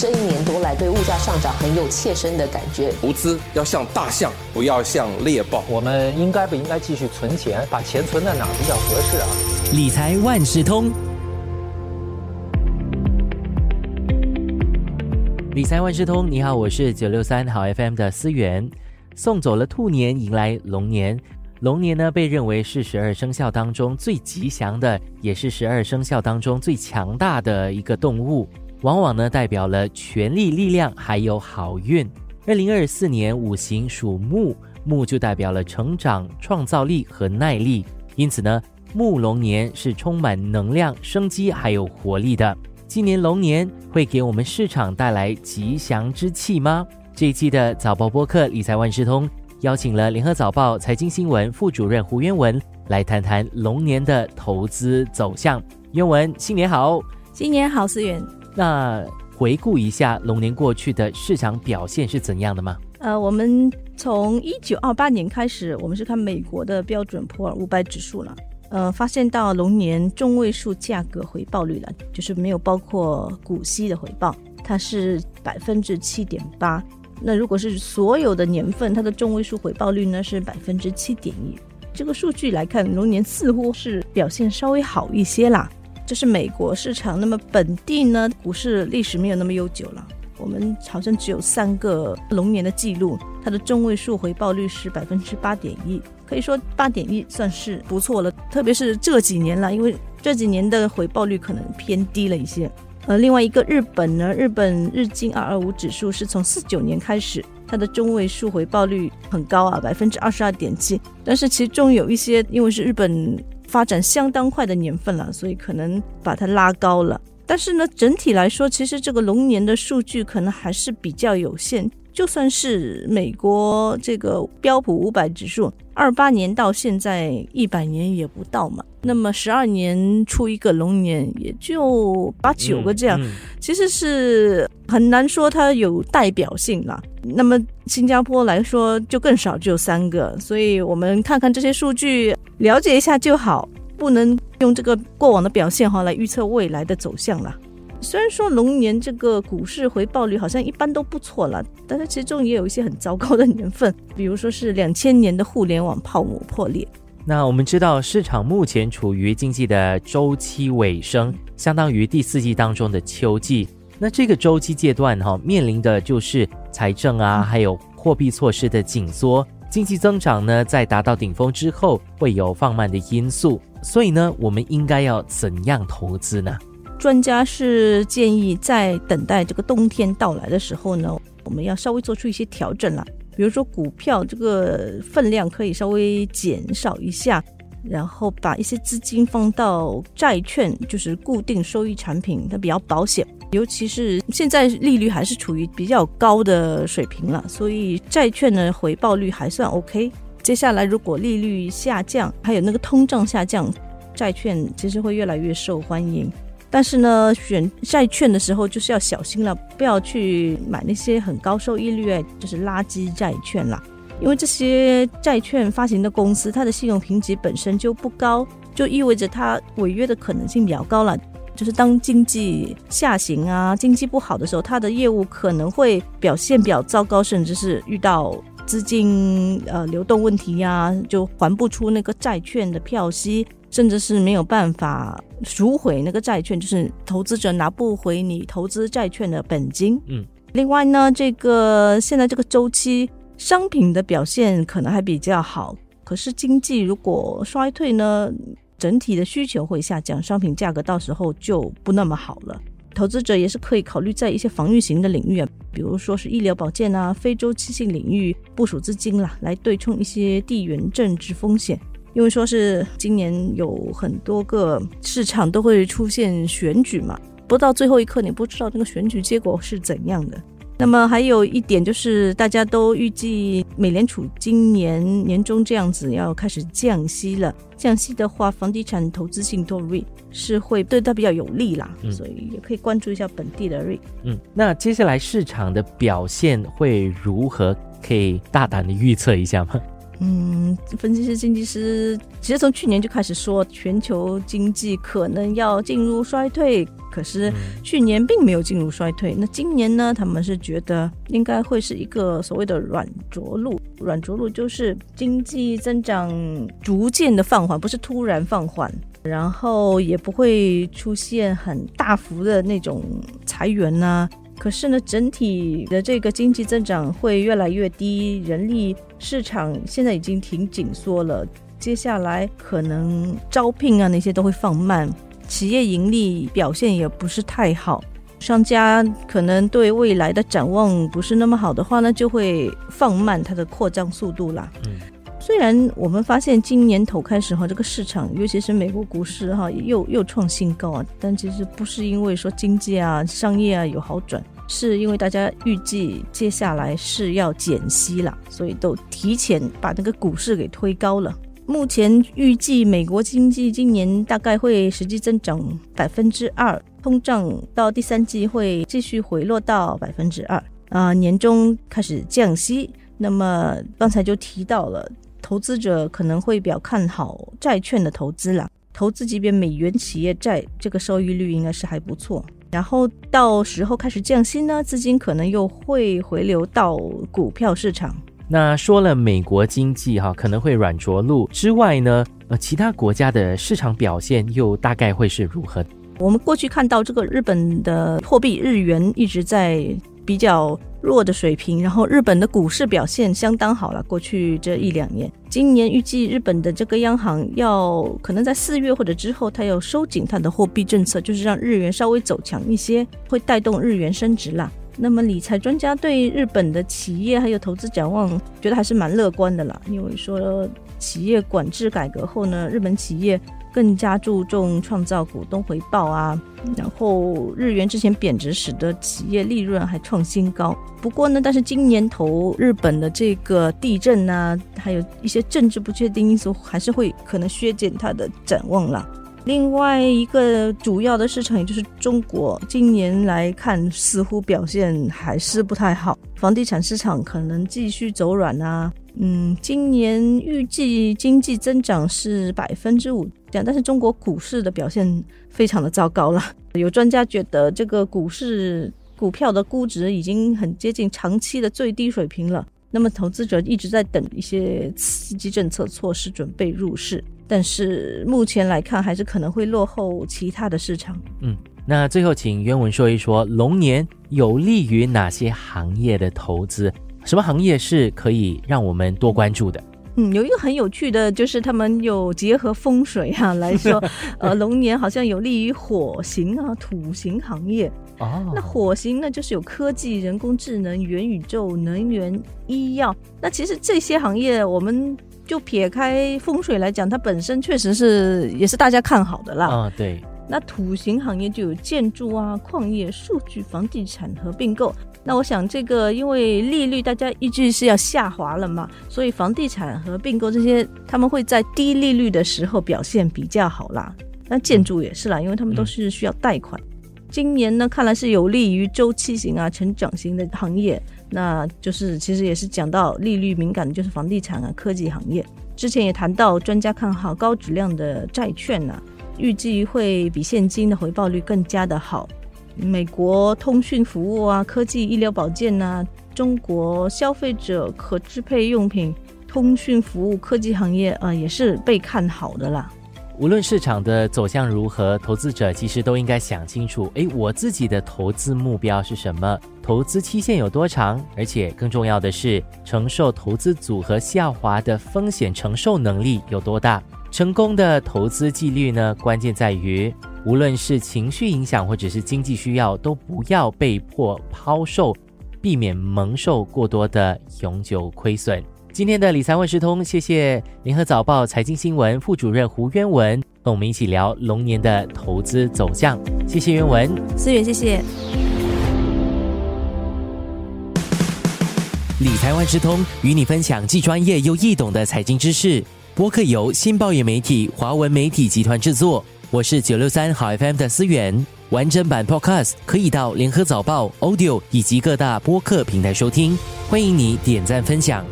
这一年多来对物价上涨很有切身的感觉。投资要像大象，不要像猎豹。我们应该不应该继续存钱？把钱存在哪比较合适啊？理财万事通，理财万事通，你好，我是九六三好 FM 的思源。送走了兔年，迎来龙年。龙年呢，被认为是十二生肖当中最吉祥的，也是十二生肖当中最强大的一个动物，往往呢代表了权力、力量还有好运。二零二四年五行属木，木就代表了成长、创造力和耐力，因此呢，木龙年是充满能量、生机还有活力的。今年龙年会给我们市场带来吉祥之气吗？这一期的早报播客理财万事通。邀请了联合早报财经新闻副主任胡渊文来谈谈龙年的投资走向。渊文，新年好！新年好，思远。那回顾一下龙年过去的市场表现是怎样的吗？呃，我们从一九二八年开始，我们是看美国的标准普尔五百指数了。呃，发现到龙年中位数价格回报率了，就是没有包括股息的回报，它是百分之七点八。那如果是所有的年份，它的中位数回报率呢是百分之七点一。这个数据来看，龙年似乎是表现稍微好一些啦。这是美国市场，那么本地呢，股市历史没有那么悠久了。我们好像只有三个龙年的记录，它的中位数回报率是百分之八点一，可以说八点一算是不错了。特别是这几年了，因为这几年的回报率可能偏低了一些。呃，另外一个日本呢，日本日经二二五指数是从四九年开始，它的中位数回报率很高啊，百分之二十二点七。但是其中有一些，因为是日本发展相当快的年份了，所以可能把它拉高了。但是呢，整体来说，其实这个龙年的数据可能还是比较有限。就算是美国这个标普五百指数，二八年到现在一百年也不到嘛，那么十二年出一个龙年，也就八九个这样，其实是很难说它有代表性了。那么新加坡来说就更少，只有三个，所以我们看看这些数据，了解一下就好，不能用这个过往的表现哈来预测未来的走向了。虽然说龙年这个股市回报率好像一般都不错了，但是其中也有一些很糟糕的年份，比如说是两千年的互联网泡沫破裂。那我们知道市场目前处于经济的周期尾声，相当于第四季当中的秋季。那这个周期阶段哈，面临的就是财政啊，还有货币措施的紧缩，经济增长呢在达到顶峰之后会有放慢的因素。所以呢，我们应该要怎样投资呢？专家是建议在等待这个冬天到来的时候呢，我们要稍微做出一些调整了。比如说股票这个分量可以稍微减少一下，然后把一些资金放到债券，就是固定收益产品，它比较保险。尤其是现在利率还是处于比较高的水平了，所以债券的回报率还算 OK。接下来如果利率下降，还有那个通胀下降，债券其实会越来越受欢迎。但是呢，选债券的时候就是要小心了，不要去买那些很高收益率，就是垃圾债券啦。因为这些债券发行的公司，它的信用评级本身就不高，就意味着它违约的可能性比较高了。就是当经济下行啊，经济不好的时候，它的业务可能会表现比较糟糕，甚至是遇到资金呃流动问题呀，就还不出那个债券的票息。甚至是没有办法赎回那个债券，就是投资者拿不回你投资债券的本金。嗯，另外呢，这个现在这个周期商品的表现可能还比较好，可是经济如果衰退呢，整体的需求会下降，商品价格到时候就不那么好了。投资者也是可以考虑在一些防御型的领域啊，比如说是医疗保健啊、非周期性领域部署资金啦，来对冲一些地缘政治风险。因为说是今年有很多个市场都会出现选举嘛，不到最后一刻你不知道那个选举结果是怎样的。那么还有一点就是，大家都预计美联储今年年中这样子要开始降息了。降息的话，房地产投资信托 REIT 是会对它比较有利啦，所以也可以关注一下本地的 REIT。嗯，那接下来市场的表现会如何？可以大胆的预测一下吗？嗯，分析师、经济师其实从去年就开始说全球经济可能要进入衰退，可是去年并没有进入衰退。那今年呢？他们是觉得应该会是一个所谓的软着陆。软着陆就是经济增长逐渐的放缓，不是突然放缓，然后也不会出现很大幅的那种裁员呐。可是呢，整体的这个经济增长会越来越低，人力市场现在已经挺紧缩了，接下来可能招聘啊那些都会放慢，企业盈利表现也不是太好，商家可能对未来的展望不是那么好的话呢，就会放慢它的扩张速度啦。虽然我们发现今年头开始哈，这个市场尤其是美国股市哈，又又创新高啊，但其实不是因为说经济啊、商业啊有好转，是因为大家预计接下来是要减息了，所以都提前把那个股市给推高了。目前预计美国经济今年大概会实际增长百分之二，通胀到第三季会继续回落到百分之二啊，年终开始降息。那么刚才就提到了。投资者可能会比较看好债券的投资啦，投资级别美元企业债这个收益率应该是还不错。然后到时候开始降息呢，资金可能又会回流到股票市场。那说了美国经济哈可能会软着陆之外呢，呃，其他国家的市场表现又大概会是如何？我们过去看到这个日本的货币日元一直在比较。弱的水平，然后日本的股市表现相当好了。过去这一两年，今年预计日本的这个央行要可能在四月或者之后，它要收紧它的货币政策，就是让日元稍微走强一些，会带动日元升值啦。那么理财专家对日本的企业还有投资展望，觉得还是蛮乐观的啦，因为说企业管制改革后呢，日本企业。更加注重创造股东回报啊，然后日元之前贬值，使得企业利润还创新高。不过呢，但是今年头日本的这个地震啊，还有一些政治不确定因素，还是会可能削减它的展望了。另外一个主要的市场，也就是中国，今年来看似乎表现还是不太好，房地产市场可能继续走软啊。嗯，今年预计经济增长是百分之五，这样，但是中国股市的表现非常的糟糕了。有专家觉得，这个股市股票的估值已经很接近长期的最低水平了。那么，投资者一直在等一些刺激政策措施，准备入市，但是目前来看，还是可能会落后其他的市场。嗯，那最后请原文说一说，龙年有利于哪些行业的投资？什么行业是可以让我们多关注的？嗯，有一个很有趣的，就是他们有结合风水啊来说，呃，龙年好像有利于火型啊、土型行业。哦，那火型呢，就是有科技、人工智能、元宇宙、能源、医药。那其实这些行业，我们就撇开风水来讲，它本身确实是也是大家看好的啦。啊，对。那土型行业就有建筑啊、矿业、数据、房地产和并购。那我想，这个因为利率大家一直是要下滑了嘛，所以房地产和并购这些，他们会在低利率的时候表现比较好啦。那建筑也是啦，因为他们都是需要贷款。今年呢，看来是有利于周期型啊、成长型的行业。那就是其实也是讲到利率敏感的，就是房地产啊、科技行业。之前也谈到，专家看好高质量的债券呢，预计会比现金的回报率更加的好。美国通讯服务啊，科技、医疗保健呐，中国消费者可支配用品、通讯服务、科技行业啊，也是被看好的啦。无论市场的走向如何，投资者其实都应该想清楚：诶，我自己的投资目标是什么？投资期限有多长？而且更重要的是，承受投资组合下滑的风险承受能力有多大？成功的投资纪律呢？关键在于。无论是情绪影响或者是经济需要，都不要被迫抛售，避免蒙受过多的永久亏损。今天的理财万事通，谢谢联合早报财经新闻副主任胡渊文，跟我们一起聊龙年的投资走向。谢谢渊文，思远，谢谢。理财万事通与你分享既专业又易懂的财经知识。播客由新报业媒体华文媒体集团制作。我是九六三好 FM 的思源，完整版 Podcast 可以到联合早报 Audio 以及各大播客平台收听，欢迎你点赞分享。